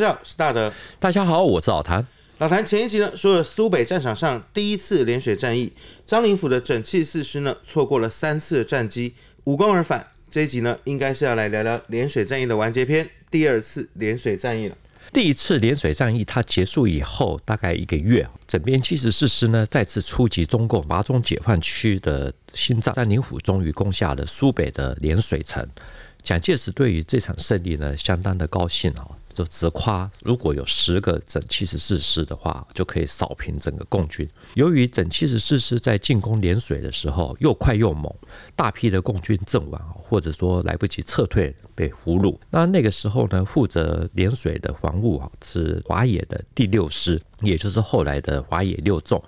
大家好，我是大德。大家好，我是老谭。老谭前一集呢说了苏北战场上第一次涟水战役，张灵甫的整气四师呢错过了三次的战机，无功而返。这一集呢应该是要来聊聊涟水战役的完结篇，第二次涟水战役了。第一次涟水战役它结束以后，大概一个月，整编七十四师呢再次出击中共华中解放区的心脏，张灵甫终于攻下了苏北的涟水城。蒋介石对于这场胜利呢相当的高兴啊。就直夸，如果有十个整七十四师的话，就可以扫平整个共军。由于整七十四师在进攻涟水的时候又快又猛，大批的共军阵亡，或者说来不及撤退被俘虏。那那个时候呢，负责涟水的防务啊是华野的第六师，也就是后来的华野六纵。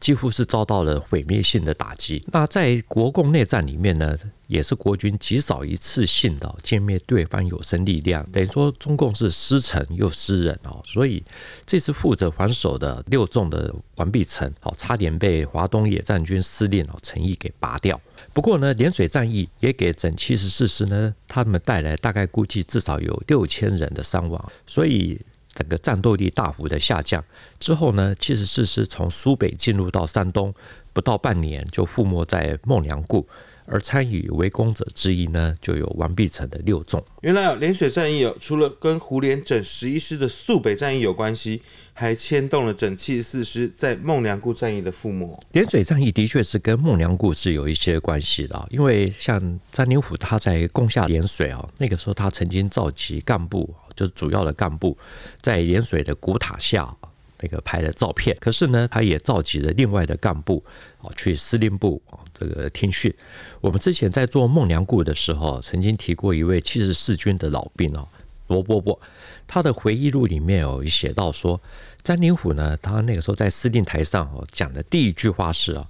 几乎是遭到了毁灭性的打击。那在国共内战里面呢，也是国军极少一次性的歼灭对方有生力量，等于说中共是失城又失人哦。所以这次负责防守的六纵的王必成哦，差点被华东野战军司令哦陈毅给拔掉。不过呢，涟水战役也给整七十四师呢，他们带来大概估计至少有六千人的伤亡。所以。整个战斗力大幅的下降之后呢，七十四师从苏北进入到山东，不到半年就覆没在孟良崮。而参与围攻者之一呢，就有王必成的六纵。原来啊，连水战役哦，除了跟胡琏整十一师的肃北战役有关系，还牵动了整七十四师在孟良崮战役的覆没。涟水战役的确是跟孟良崮是有一些关系的，因为像张灵甫他在攻下涟水啊，那个时候他曾经召集干部，就是主要的干部，在涟水的古塔下。那个拍的照片，可是呢，他也召集了另外的干部啊，去司令部啊这个听训。我们之前在做孟良崮的时候，曾经提过一位七十四军的老兵哦，罗伯伯，他的回忆录里面有写到说，张灵甫呢，他那个时候在司令台上哦讲的第一句话是啊，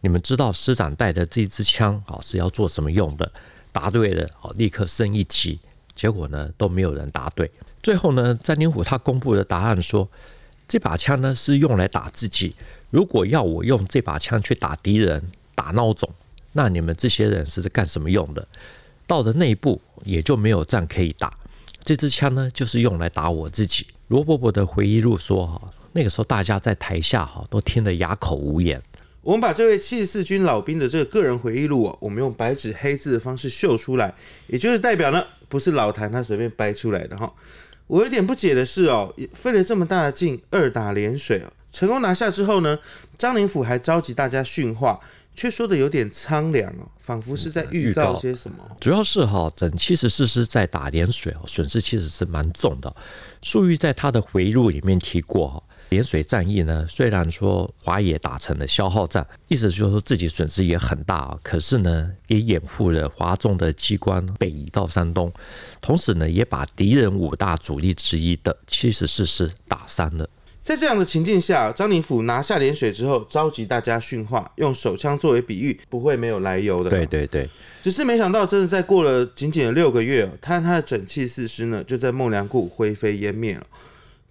你们知道师长带的这支枪啊是要做什么用的？答对了哦，立刻升一级。结果呢，都没有人答对。最后呢，张灵甫他公布的答案说。这把枪呢是用来打自己。如果要我用这把枪去打敌人、打孬种，那你们这些人是干什么用的？到了内部也就没有仗可以打。这支枪呢就是用来打我自己。罗伯伯的回忆录说：哈，那个时候大家在台下哈都听得哑口无言。我们把这位七十四军老兵的这个个人回忆录啊，我们用白纸黑字的方式秀出来，也就是代表呢，不是老谭他随便掰出来的哈。我有点不解的是哦，费了这么大的劲，二打连水哦，成功拿下之后呢，张灵甫还召集大家训话，却说的有点苍凉哦，仿佛是在预告些什么。主要是哈，整七十四师在打连水哦，损失其实是蛮重的。粟裕在他的回忆录里面提过哈。连水战役呢，虽然说华野打成了消耗战，意思就是说自己损失也很大啊，可是呢，也掩护了华中的机关北移到山东，同时呢，也把敌人五大主力之一的七十四师打伤了。在这样的情境下，张灵甫拿下涟水之后，召集大家训话，用手枪作为比喻，不会没有来由的。对对对，只是没想到，真的在过了仅仅的六个月，他他的整七四师呢，就在孟良崮灰飞烟灭了。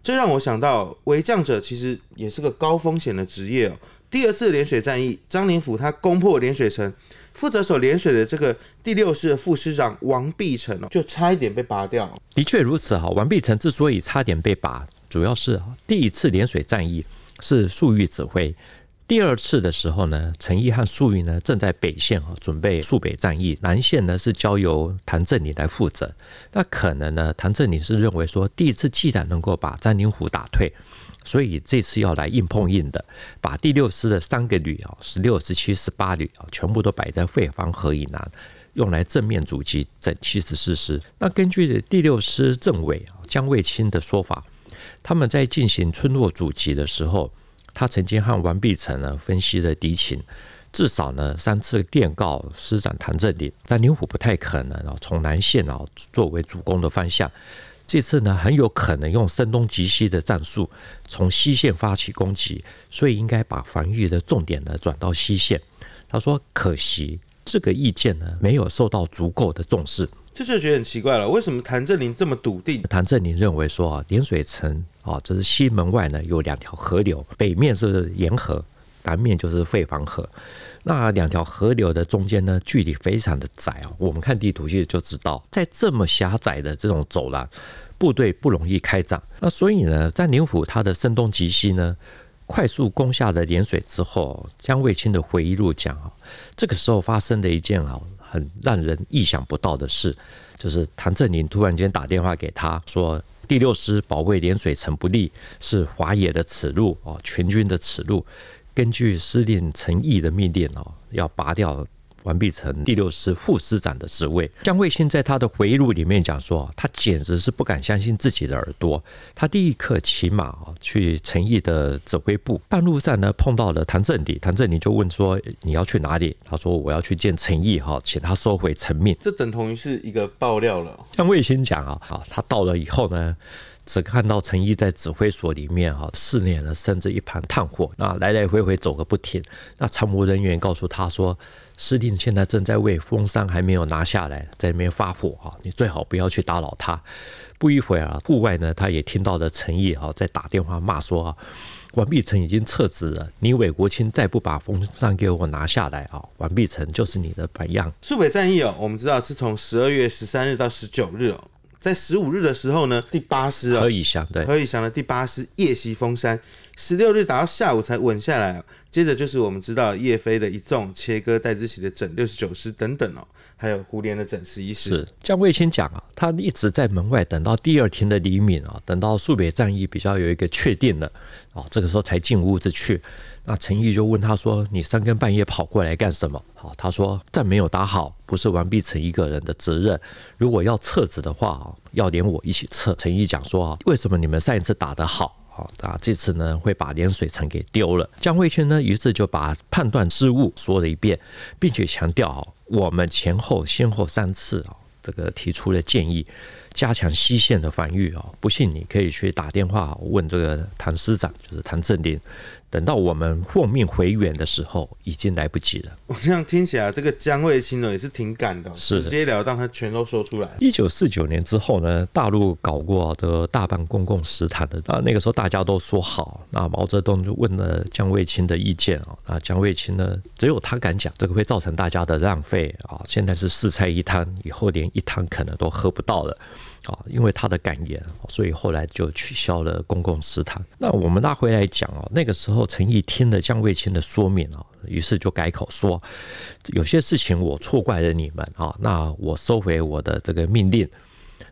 这让我想到，为将者其实也是个高风险的职业哦。第二次涟水战役，张灵甫他攻破涟水城，负责守涟水的这个第六师的副师长王必成哦，就差一点被拔掉。的确如此哈，王必成之所以差点被拔，主要是第一次涟水战役是粟裕指挥。第二次的时候呢，陈毅和粟裕呢正在北线啊准备肃北战役，南线呢是交由谭震林来负责。那可能呢，谭震林是认为说，第一次既然能够把张灵甫打退，所以这次要来硬碰硬的，把第六师的三个旅啊，十六、十七、十八旅啊，全部都摆在费方河以南，用来正面阻击整七十四师。那根据第六师政委江卫清的说法，他们在进行村落阻击的时候。他曾经和王必成呢分析了敌情，至少呢三次电告师长谭震林，但张灵甫不太可能啊从南线啊作为主攻的方向，这次呢很有可能用声东击西的战术，从西线发起攻击，所以应该把防御的重点呢转到西线。他说：“可惜这个意见呢没有受到足够的重视。”这就觉得很奇怪了，为什么谭震林这么笃定？谭震林认为说啊，涟水城啊，这是西门外呢有两条河流，北面是沿河，南面就是费房河。那两条河流的中间呢，距离非常的窄啊。我们看地图其实就知道，在这么狭窄的这种走廊，部队不容易开展。那所以呢，在宁府他的声东击西呢，快速攻下了涟水之后，江卫清的回忆录讲啊，这个时候发生的一件啊很让人意想不到的事，就是唐振宁突然间打电话给他说，第六师保卫涟水城不利，是华野的耻辱哦，全军的耻辱。根据司令陈毅的命令哦，要拔掉。完璧成第六师副师长的职位。江卫星在他的回忆录里面讲说，他简直是不敢相信自己的耳朵。他立刻骑马啊去陈毅的指挥部，半路上呢碰到了谭震林，谭震林就问说：“你要去哪里？”他说：“我要去见陈毅哈，请他收回成命。”这等同于是一个爆料了。江卫星讲啊，啊，他到了以后呢，只看到陈毅在指挥所里面哈四年了，甚至一盘炭火，那来来回回走个不停。那参谋人员告诉他说。司令现在正在为风山还没有拿下来，在那边发火啊！你最好不要去打扰他。不一会儿啊，户外呢，他也听到了陈毅啊在打电话骂说啊，王必成已经撤职了，你韦国清再不把风山给我拿下来啊，王必成就是你的榜样。苏北战役哦，我们知道是从十二月十三日到十九日哦。在十五日的时候呢，第八师啊，何以翔对何以翔的第八师夜袭丰山，十六日打到下午才稳下来。接着就是我们知道叶飞的一纵、切割戴之奇的整六十九师等等哦，还有胡琏的整十一师。是江卫清讲啊，他一直在门外等到第二天的黎明啊，等到肃北战役比较有一个确定了啊，这个时候才进屋子去。那陈毅就问他说：“你三更半夜跑过来干什么？”好，他说：“战没有打好，不是完璧成一个人的责任。如果要撤职的话，要连我一起撤。”陈毅讲说：“啊，为什么你们上一次打得好，好，那这次呢会把连水城给丢了？”江慧轩呢，于是就把判断失误说了一遍，并且强调：“哦，我们前后先后三次啊，这个提出了建议，加强西线的防御啊。不信你可以去打电话问这个谭师长，就是谭震林。”等到我们奉命回援的时候，已经来不及了。我这样听起来，这个江卫清呢也是挺敢的，是直接了当，他全都说出来。一九四九年之后呢，大陆搞过的大办公共食堂的，那那个时候大家都说好，那毛泽东就问了江卫清的意见啊，那江卫清呢，只有他敢讲，这个会造成大家的浪费啊。现在是四菜一汤，以后连一汤可能都喝不到了。啊，因为他的感言，所以后来就取消了公共食堂。那我们拉回来讲哦，那个时候陈毅听了江卫清的说明哦，于是就改口说，有些事情我错怪了你们啊，那我收回我的这个命令。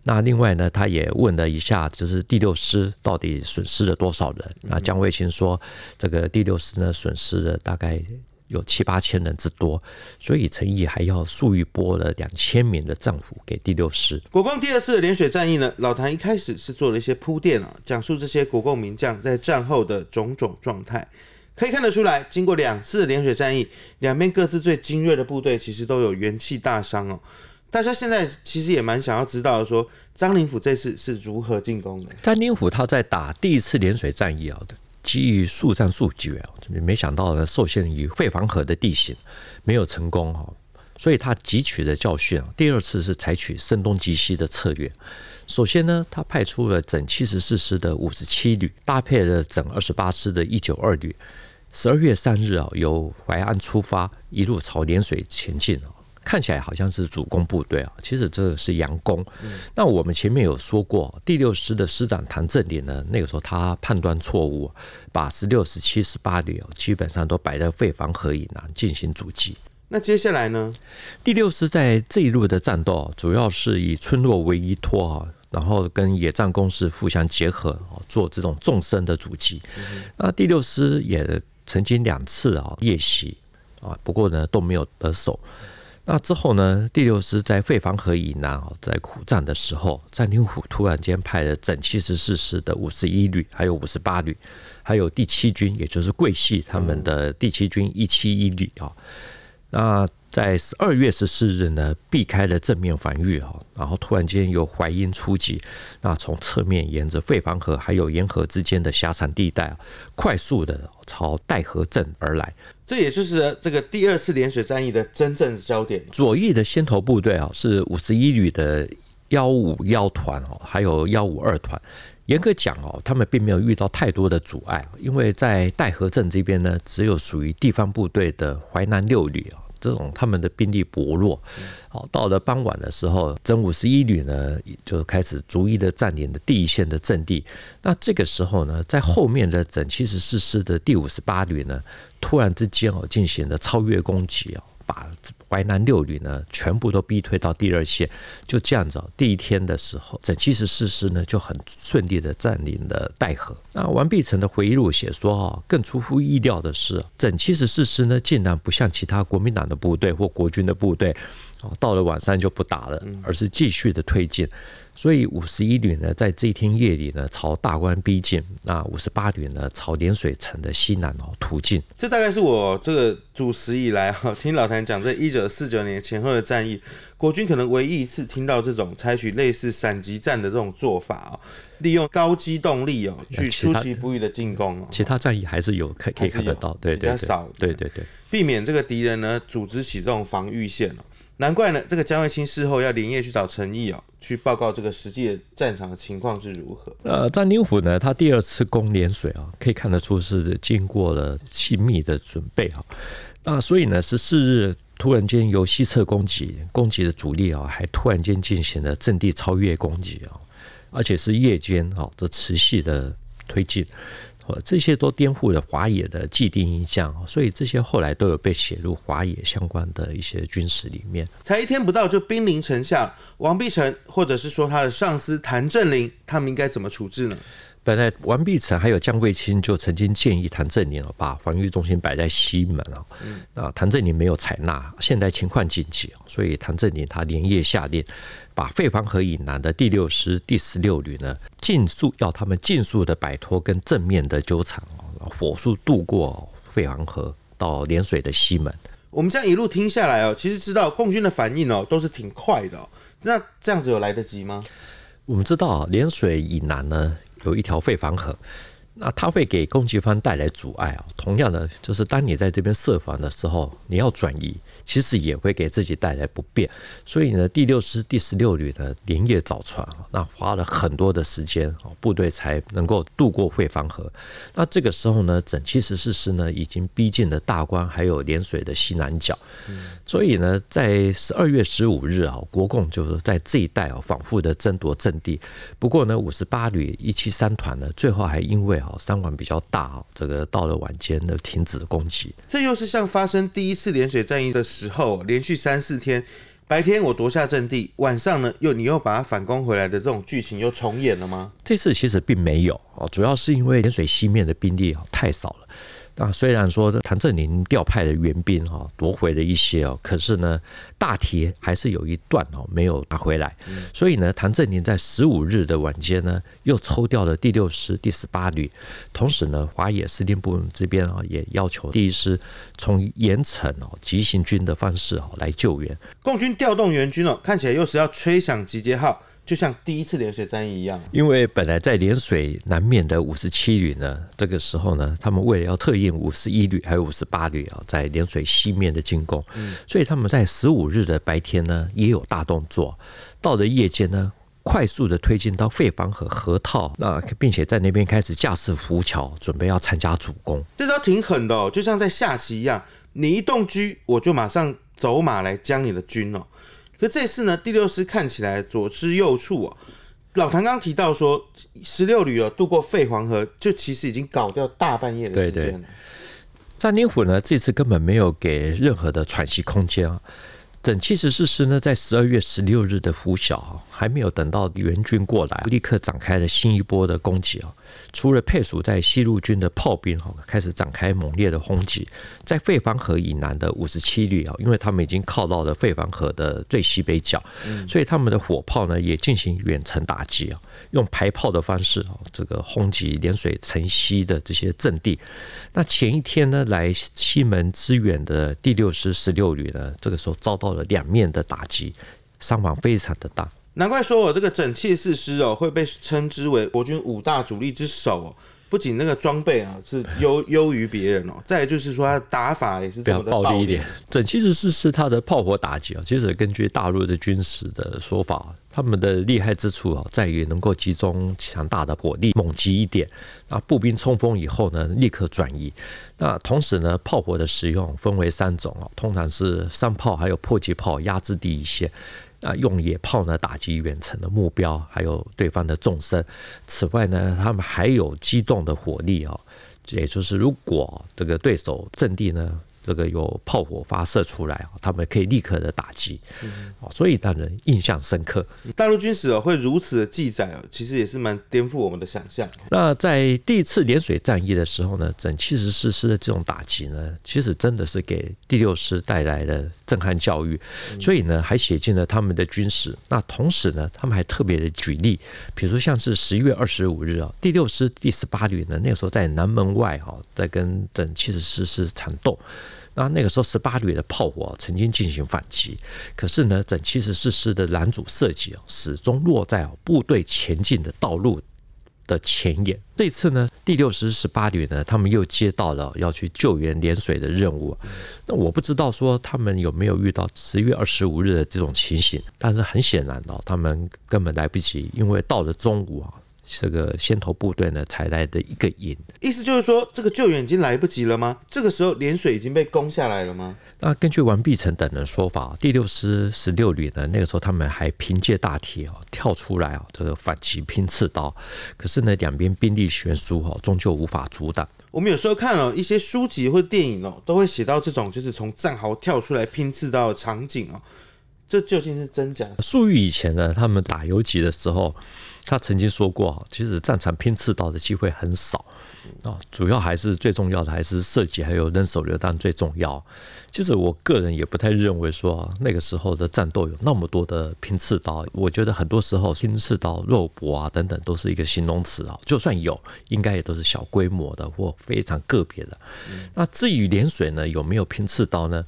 那另外呢，他也问了一下，就是第六师到底损失了多少人？那江卫清说，这个第六师呢，损失了大概。有七八千人之多，所以陈毅还要粟裕拨了两千名的战俘给第六师。国共第二次的莲水战役呢，老谭一开始是做了一些铺垫啊，讲述这些国共名将在战后的种种状态。可以看得出来，经过两次的莲水战役，两边各自最精锐的部队其实都有元气大伤哦。大家现在其实也蛮想要知道说，张灵甫这次是如何进攻的？张灵甫他在打第一次涟水战役啊的。基于速战速决啊，没想到呢，受限于废房河的地形，没有成功哈，所以他汲取了教训啊。第二次是采取声东击西的策略。首先呢，他派出了整七十四师的五十七旅，搭配了整二十八师的一九二旅，十二月三日啊，由淮安出发，一路朝涟水前进啊。看起来好像是主攻部队啊，其实这是佯攻。嗯、那我们前面有说过，第六师的师长谭震林呢，那个时候他判断错误，把十六、十七、十八旅基本上都摆在废房河以南进行阻击。那接下来呢？第六师在这一路的战斗，主要是以村落为依托啊，然后跟野战工事互相结合，做这种纵深的阻击。嗯、那第六师也曾经两次啊夜袭啊，不过呢都没有得手。那之后呢？第六师在费房河以南在苦战的时候，张灵虎突然间派了整七十四师的五十一旅，还有五十八旅，还有第七军，也就是桂系他们的第七军一七一旅啊。那在十二月十四日呢，避开了正面防御哈，然后突然间由淮阴出击，那从侧面沿着费房河还有沿河之间的狭长地带，快速的朝戴河镇而来。这也就是这个第二次涟水战役的真正焦点。左翼的先头部队啊，是五十一旅的幺五幺团哦，还有幺五二团。严格讲哦，他们并没有遇到太多的阻碍，因为在戴河镇这边呢，只有属于地方部队的淮南六旅啊。这种他们的兵力薄弱。好，到了傍晚的时候，整五十一旅呢就开始逐一的占领了第一线的阵地。那这个时候呢，在后面的整七十四师的第五十八旅呢，突然之间哦，进行了超越攻击哦。把淮南六旅呢全部都逼退到第二线，就这样子。第一天的时候，整七十四师呢就很顺利的占领了戴河。那王必成的回忆录写说哦，更出乎意料的是，整七十四师呢竟然不像其他国民党的部队或国军的部队，哦到了晚上就不打了，而是继续的推进。所以五十一旅呢，在这一天夜里呢，朝大关逼近；那五十八旅呢，朝涟水城的西南哦途径。这大概是我这个主持以来哈，听老谭讲这一九四九年前后的战役，国军可能唯一一次听到这种采取类似闪击战的这种做法哦，利用高机动力哦，去出其不意的进攻哦。其他战役还是有可可以看得到，对对对，比较少，对对对，避免这个敌人呢组织起这种防御线哦。难怪呢，这个江卫清事后要连夜去找陈毅哦，去报告这个实际的战场的情况是如何。呃，张灵甫呢，他第二次攻涟水啊，可以看得出是经过了细密的准备哈。那所以呢，十四日突然间由西侧攻击，攻击的主力啊，还突然间进行了阵地超越攻击啊，而且是夜间啊，这持续的推进。这些都颠覆了华野的既定印象，所以这些后来都有被写入华野相关的一些军史里面。才一天不到就兵临城下，王必成或者是说他的上司谭震林，他们应该怎么处置呢？本来王必成还有江桂清就曾经建议谭震林把防御中心摆在西门啊，啊谭震林没有采纳。现在情况紧急，所以谭震林他连夜下令，把废房河以南的第六师第十六旅呢，尽速要他们尽速的摆脱跟正面的纠缠，火速渡过废房河到涟水的西门。我们这样一路听下来哦，其实知道共军的反应哦都是挺快的，那这样子有来得及吗？我们知道涟水以南呢。有一条废房河，那它会给攻击方带来阻碍啊。同样的，就是当你在这边设防的时候，你要转移。其实也会给自己带来不便，所以呢，第六师第十六旅呢连夜造船，那花了很多的时间，部队才能够渡过废房河。那这个时候呢，整七十四师呢已经逼近了大关，还有涟水的西南角。所以呢，在十二月十五日啊，国共就是在这一带啊反复的争夺阵地。不过呢，五十八旅一七三团呢，最后还因为啊伤亡比较大啊，这个到了晚间呢停止攻击。这又是像发生第一次涟水战役的时候连续三四天，白天我夺下阵地，晚上呢又你又把它反攻回来的这种剧情又重演了吗？这次其实并没有哦，主要是因为盐水西面的兵力啊太少了。那虽然说谭震林调派的援兵哈夺回了一些哦，可是呢大体还是有一段哦没有拿回来，所以呢谭震林在十五日的晚间呢又抽调了第六师第十八旅，同时呢华野司令部这边啊也要求第一师从盐城哦急行军的方式哦来救援。共军调动援军哦，看起来又是要吹响集结号。就像第一次涟水战役一样，因为本来在涟水南面的五十七旅呢，这个时候呢，他们为了要特应五十一旅还有五十八旅啊，在涟水西面的进攻，所以他们在十五日的白天呢，也有大动作，到了夜间呢，快速的推进到费房和河套，那并且在那边开始架设浮桥，准备要参加主攻。这招挺狠的哦，就像在下棋一样，你一动车，我就马上走马来将你的军哦。可这次呢，第六师看起来左支右绌啊。老谭刚提到说，十六旅啊渡过废黄河，就其实已经搞掉大半夜的时间了。对对，张灵甫呢，这次根本没有给任何的喘息空间啊。整七十四师呢，在十二月十六日的拂晓，还没有等到援军过来，立刻展开了新一波的攻击啊！除了配属在西路军的炮兵哈，开始展开猛烈的轰击，在废房河以南的五十七旅啊，因为他们已经靠到了废房河的最西北角，所以他们的火炮呢也进行远程打击啊，用排炮的方式啊，这个轰击涟水城西的这些阵地。那前一天呢，来西门支援的第六师十六旅呢，这个时候遭到了两面的打击，伤亡非常的大。难怪说我这个整七十四师哦会被称之为国军五大主力之首哦。不仅那个装备啊是优 优于别人哦，再就是说他打法也是比较暴力一点。整七十四师他的炮火打击啊，其实根据大陆的军史的说法，他们的厉害之处啊，在于能够集中强大的火力，猛击一点，那步兵冲锋以后呢，立刻转移。那同时呢，炮火的使用分为三种啊，通常是山炮还有迫击炮压制第一线。啊，用野炮呢打击远程的目标，还有对方的纵深。此外呢，他们还有机动的火力啊，也就是如果这个对手阵地呢。这个有炮火发射出来啊，他们可以立刻的打击，哦，所以让人印象深刻。大陆军史哦会如此的记载哦，其实也是蛮颠覆我们的想象。那在第一次涟水战役的时候呢，整七十四师的这种打击呢，其实真的是给第六师带来了震撼教育，所以呢，还写进了他们的军史。那同时呢，他们还特别的举例，比如说像是十一月二十五日啊，第六师第十八旅呢，那个时候在南门外哈，在跟整七十四师缠斗。那那个时候，十八旅的炮火曾经进行反击，可是呢，整七十四师的拦阻射击始终落在部队前进的道路的前沿。这次呢，第六师十八旅呢，他们又接到了要去救援涟水的任务。那我不知道说他们有没有遇到十月二十五日的这种情形，但是很显然哦，他们根本来不及，因为到了中午啊。这个先头部队呢，才来的一个营，意思就是说，这个救援已经来不及了吗？这个时候连水已经被攻下来了吗？那根据王必成等人说法，第六师十六旅呢，那个时候他们还凭借大铁哦跳出来啊，这个反击拼刺刀，可是呢，两边兵力悬殊哦，终究无法阻挡。我们有时候看了一些书籍或电影哦，都会写到这种就是从战壕跳出来拼刺刀的场景哦，这究竟是真假？粟裕以前呢，他们打游击的时候。他曾经说过，其实战场拼刺刀的机会很少啊，主要还是最重要的还是射击还有扔手榴弹最重要。其实我个人也不太认为说那个时候的战斗有那么多的拼刺刀，我觉得很多时候拼刺刀肉搏啊等等都是一个形容词啊，就算有，应该也都是小规模的或非常个别的。那至于连水呢，有没有拼刺刀呢？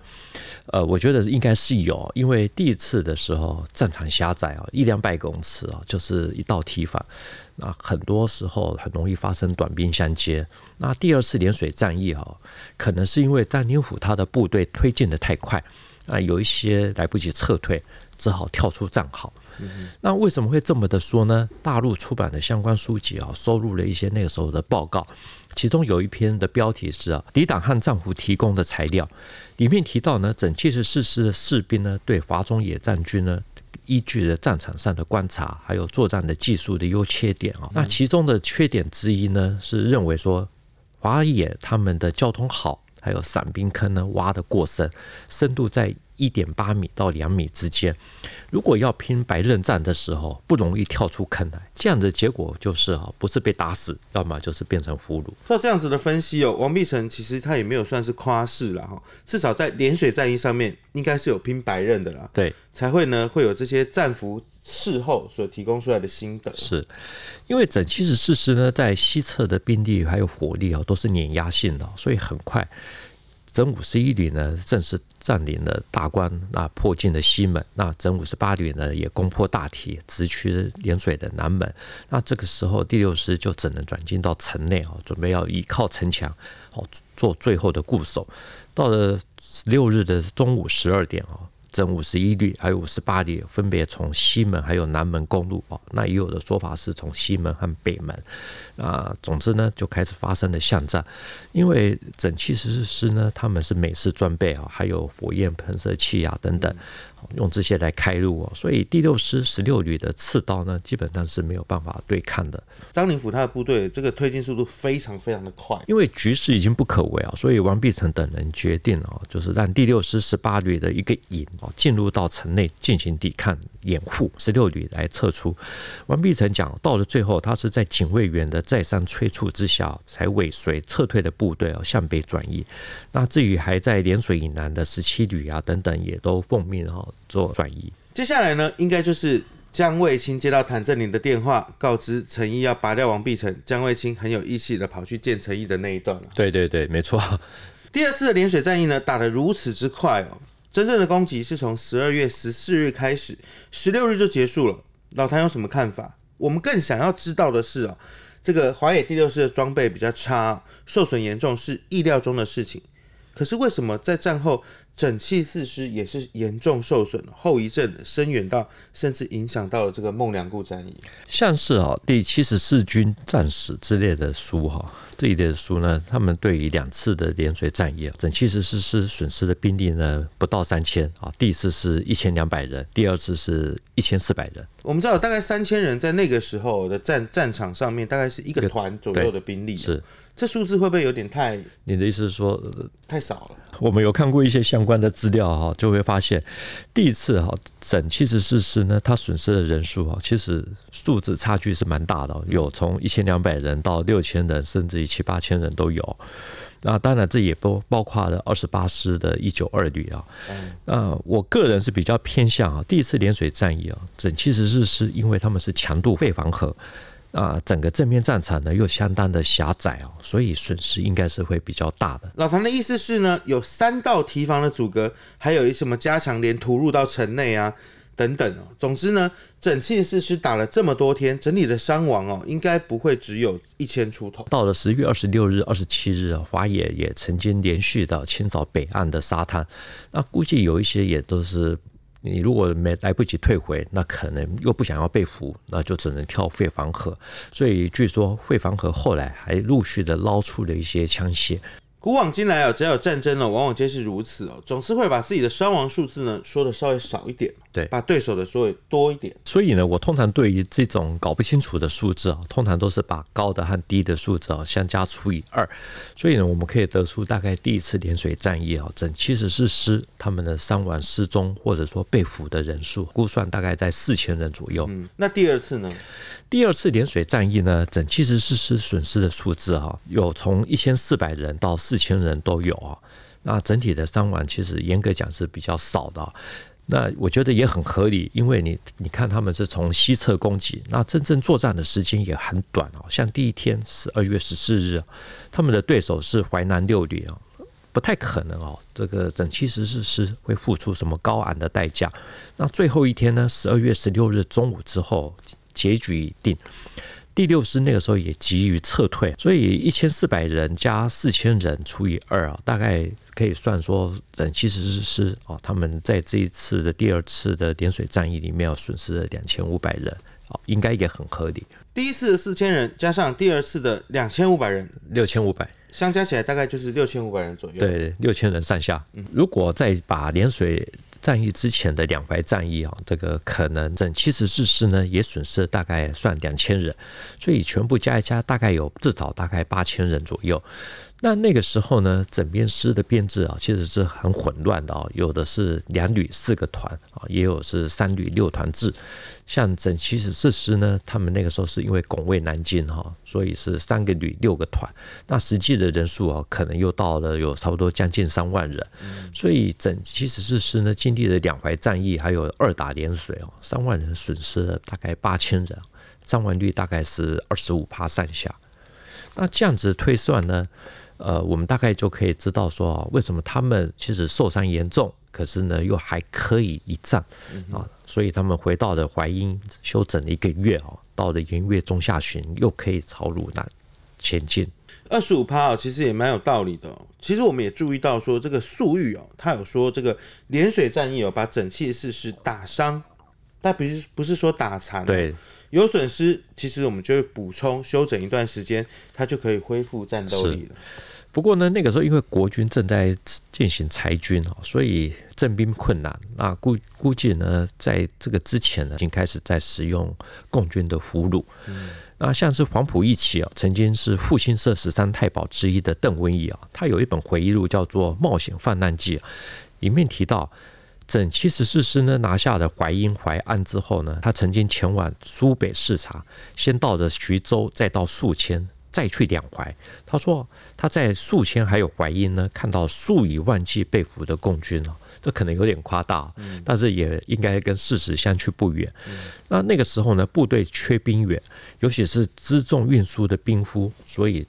呃，我觉得应该是有，因为第一次的时候战场狭窄啊，一两百公尺啊，就是一道提防，那很多时候很容易发生短兵相接。那第二次涟水战役啊，可能是因为张灵甫他的部队推进的太快，啊，有一些来不及撤退，只好跳出战壕。那为什么会这么的说呢？大陆出版的相关书籍啊，收录了一些那个时候的报告，其中有一篇的标题是啊，敌党和战俘提供的材料，里面提到呢，整七十四师的士兵呢，对华中野战军呢，依据了战场上的观察，还有作战的技术的优缺点啊，那其中的缺点之一呢，是认为说华野他们的交通好，还有散兵坑呢挖得过深，深度在。一点八米到两米之间，如果要拼白刃战的时候，不容易跳出坑来。这样的结果就是啊，不是被打死，要么就是变成俘虏。照这样子的分析哦，王必成其实他也没有算是夸饰了哈，至少在涟水战役上面，应该是有拼白刃的啦。对，才会呢会有这些战俘事后所提供出来的心得。是因为整七十四师呢，在西侧的兵力还有火力啊，都是碾压性的，所以很快。整五十一旅呢，正式占领了大关，那迫近的西门。那整五十八旅呢，也攻破大堤，直驱涟水的南门。那这个时候，第六师就只能转进到城内啊，准备要依靠城墙哦，做最后的固守。到了六日的中午十二点啊。整五十一旅还有五十八旅分别从西门还有南门攻入哦，那也有的说法是从西门和北门。啊，总之呢，就开始发生了巷战。因为整七十四师呢，他们是美式装备啊，还有火焰喷射器啊等等。用这些来开路哦，所以第六师十六旅的刺刀呢，基本上是没有办法对抗的。张灵甫他的部队这个推进速度非常非常的快，因为局势已经不可为啊，所以王必成等人决定啊，就是让第六师十八旅的一个营啊进入到城内进行抵抗掩护，十六旅来撤出。王必成讲，到了最后，他是在警卫员的再三催促之下，才尾随撤退的部队啊向北转移。那至于还在涟水以南的十七旅啊等等，也都奉命啊。做转移，接下来呢，应该就是江卫青接到谭震林的电话，告知陈毅要拔掉王必成，江卫青很有义气的跑去见陈毅的那一段了。对对对，没错。第二次的涟水战役呢，打得如此之快哦，真正的攻击是从十二月十四日开始，十六日就结束了。老谭有什么看法？我们更想要知道的是哦，这个华野第六师的装备比较差，受损严重是意料中的事情。可是为什么在战后，整器四师也是严重受损，后遗症深远到甚至影响到了这个孟良崮战役？像是啊，第七十四军战史之类的书哈，这一类的书呢，他们对于两次的涟水战役啊，整七十四师损失的兵力呢不到三千啊，第一次是一千两百人，第二次是一千四百人。我们知道大概三千人在那个时候的战战场上面，大概是一个团左右的兵力。是。这数字会不会有点太？你的意思是说太少了？我们有看过一些相关的资料哈，就会发现第一次哈整七十四师呢，它损失的人数哈，其实数字差距是蛮大的，有从一千两百人到六千人，甚至于七八千人都有。那当然这也不包括了二十八师的一九二旅啊。那我个人是比较偏向啊，第一次涟水战役啊，整七十四师因为他们是强度废房河。啊，整个正面战场呢又相当的狭窄哦，所以损失应该是会比较大的。老唐的意思是呢，有三道堤防的阻隔，还有一什么加强连突入到城内啊等等哦。总之呢，整七十四师打了这么多天，整体的伤亡哦，应该不会只有一千出头。到了十月二十六日、二十七日啊，华野也曾经连续的清扫北岸的沙滩，那估计有一些也都是。你如果没来不及退回，那可能又不想要被俘，那就只能跳废房河。所以据说废房河后来还陆续的捞出了一些枪械。古往今来啊，只要有战争呢，往往皆是如此哦，总是会把自己的伤亡数字呢说的稍微少一点，对，把对手的说的多一点。所以呢，我通常对于这种搞不清楚的数字啊，通常都是把高的和低的数字啊相加除以二。所以呢，我们可以得出大概第一次涟水战役啊，整七十四师他们的伤亡、失踪或者说被俘的人数，估算大概在四千人左右。嗯，那第二次呢？第二次涟水战役呢，整七十四师损失的数字哈，有从一千四百人到四四千人都有啊。那整体的伤亡其实严格讲是比较少的。那我觉得也很合理，因为你你看他们是从西侧攻击，那真正作战的时间也很短哦。像第一天十二月十四日，他们的对手是淮南六旅啊，不太可能哦。这个整七十四师会付出什么高昂的代价？那最后一天呢，十二月十六日中午之后。结局已定，第六师那个时候也急于撤退，所以一千四百人加四千人除以二啊，大概可以算说整七十四师啊，他们在这一次的第二次的点水战役里面要损失了两千五百人啊，应该也很合理。第一次的四千人加上第二次的两千五百人，六千五百，相加起来大概就是六千五百人左右。对，六千人上下。如果再把涟水战役之前的两淮战役啊，这个可能整七十四师呢也损失了大概算两千人，所以全部加一加，大概有至少大概八千人左右。那那个时候呢，整编师的编制啊，其实是很混乱的啊，有的是两旅四个团啊，也有是三旅六团制。像整七十四师呢，他们那个时候是因为拱卫南京哈，所以是三个旅六个团。那实际的人数啊，可能又到了有差不多将近三万人。所以整七十四师呢，经历了两淮战役，还有二打连水哦，三万人损失了大概八千人，伤亡率大概是二十五趴上下。那这样子推算呢？呃，我们大概就可以知道说，为什么他们其实受伤严重，可是呢又还可以一战啊，所以他们回到了淮阴休整了一个月哦，到了元月中下旬又可以朝鲁南前进。二十五趴啊，其实也蛮有道理的。其实我们也注意到说，这个粟裕哦，他有说这个涟水战役哦，把整七十四师打伤，但不是不是说打残，对。有损失，其实我们就会补充休整一段时间，它就可以恢复战斗力了。不过呢，那个时候因为国军正在进行裁军，所以征兵困难。那估估计呢，在这个之前呢，已经开始在使用共军的俘虏。嗯、那像是黄埔一期啊，曾经是复兴社十三太保之一的邓文仪啊，他有一本回忆录叫做《冒险犯难记》，里面提到。整七十四师呢，拿下了淮阴、淮安之后呢，他曾经前往苏北视察，先到了徐州，再到宿迁，再去两淮。他说他在宿迁还有淮阴呢，看到数以万计被俘的共军哦，这可能有点夸大，但是也应该跟事实相去不远。那那个时候呢，部队缺兵员，尤其是辎重运输的兵夫，所以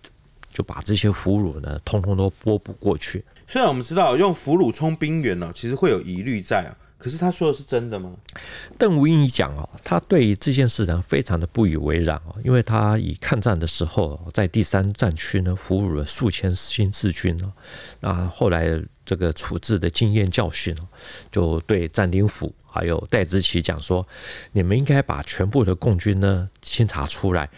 就把这些俘虏呢，通通都拨补过去。虽然我们知道用俘虏充兵员呢，其实会有疑虑在啊，可是他说的是真的吗？邓文仪讲哦，他对这件事呢非常的不以为然哦，因为他以抗战的时候在第三战区呢俘虏了数千新四军哦，那后来这个处置的经验教训哦，就对詹灵甫还有戴之奇讲说，你们应该把全部的共军呢清查出来。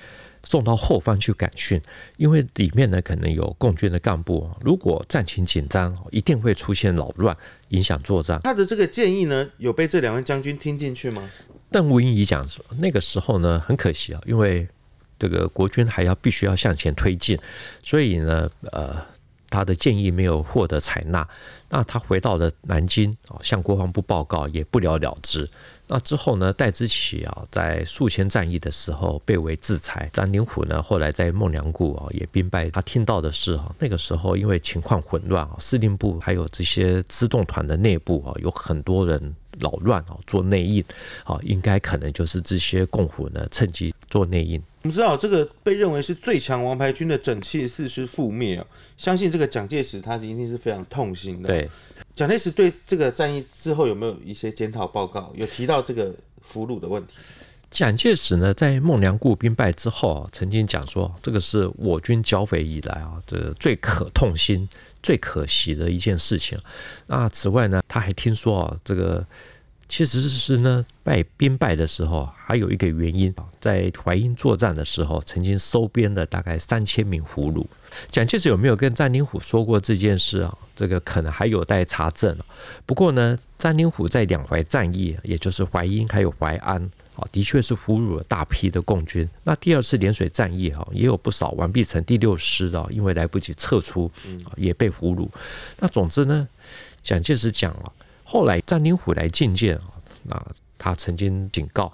送到后方去感训，因为里面呢可能有共军的干部，如果战情紧张，一定会出现扰乱，影响作战。他的这个建议呢，有被这两位将军听进去吗？邓文仪讲说，那个时候呢很可惜啊，因为这个国军还要必须要向前推进，所以呢，呃，他的建议没有获得采纳。那他回到了南京啊，向国防部报告，也不了了之。那之后呢，戴之奇啊，在宿迁战役的时候被围制裁。张灵甫呢，后来在孟良崮啊也兵败。他听到的是啊，那个时候因为情况混乱啊，司令部还有这些辎重团的内部啊，有很多人扰乱啊，做内应啊，应该可能就是这些共匪呢趁机做内应。我们知道这个被认为是最强王牌军的整七十四师覆灭啊，相信这个蒋介石他一定是非常痛心的。对。蒋介石对这个战役之后有没有一些检讨报告？有提到这个俘虏的问题？蒋介石呢，在孟良崮兵败之后啊，曾经讲说，这个是我军剿匪以来啊，这个最可痛心、最可惜的一件事情。那此外呢，他还听说啊，这个。其实是呢，败兵败的时候，还有一个原因，在淮阴作战的时候，曾经收编了大概三千名俘虏。蒋介石有没有跟詹灵甫说过这件事啊？这个可能还有待查证。不过呢，詹灵甫在两淮战役，也就是淮阴还有淮安啊，的确是俘虏了大批的共军。那第二次涟水战役哈，也有不少完璧成第六师的，因为来不及撤出，也被俘虏。那总之呢，蒋介石讲了。后来詹灵甫来觐见啊，那他曾经警告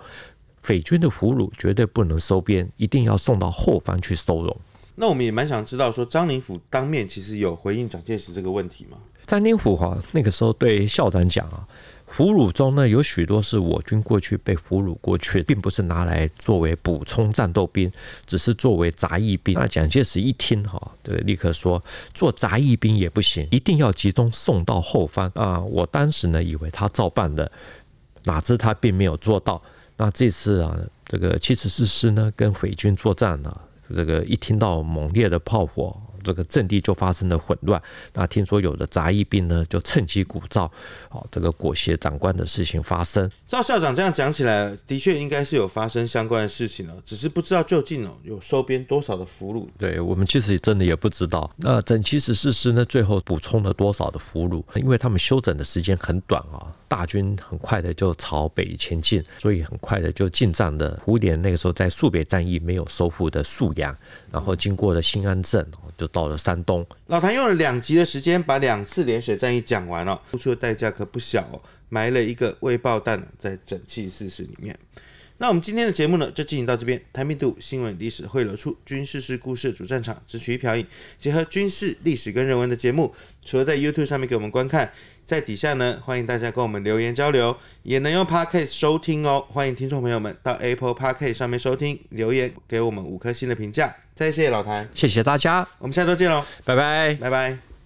匪军的俘虏绝对不能收编，一定要送到后方去收容。那我们也蛮想知道，说张灵甫当面其实有回应蒋介石这个问题吗？张灵甫哈那个时候对校长讲啊。俘虏中呢，有许多是我军过去被俘虏过去，并不是拿来作为补充战斗兵，只是作为杂役兵。那蒋介石一听哈，对，立刻说做杂役兵也不行，一定要集中送到后方啊！我当时呢，以为他照办的，哪知他并没有做到。那这次啊，这个七十四师呢，跟匪军作战呢，这个一听到猛烈的炮火。这个阵地就发生了混乱。那听说有的杂役兵呢，就趁机鼓噪，好，这个裹挟长官的事情发生。赵校长这样讲起来，的确应该是有发生相关的事情了，只是不知道究竟哦有收编多少的俘虏。对，我们其实真的也不知道。那整七十四师呢，最后补充了多少的俘虏？因为他们休整的时间很短啊，大军很快的就朝北前进，所以很快的就进占了胡琏那个时候在肃北战役没有收复的宿阳，然后经过了新安镇就。到了山东，老谭用了两集的时间把两次涟水战役讲完了，付出的代价可不小哦，埋了一个未爆弹在整器四十里面。那我们今天的节目呢，就进行到这边。台密度新闻历史汇流出军事是故事的主战场，只取一瓢饮，结合军事历史跟人文的节目，除了在 YouTube 上面给我们观看，在底下呢，欢迎大家跟我们留言交流，也能用 Podcast 收听哦。欢迎听众朋友们到 Apple Podcast 上面收听，留言给我们五颗星的评价。再谢谢老谭，谢谢大家，我们下周见喽，拜拜，拜拜。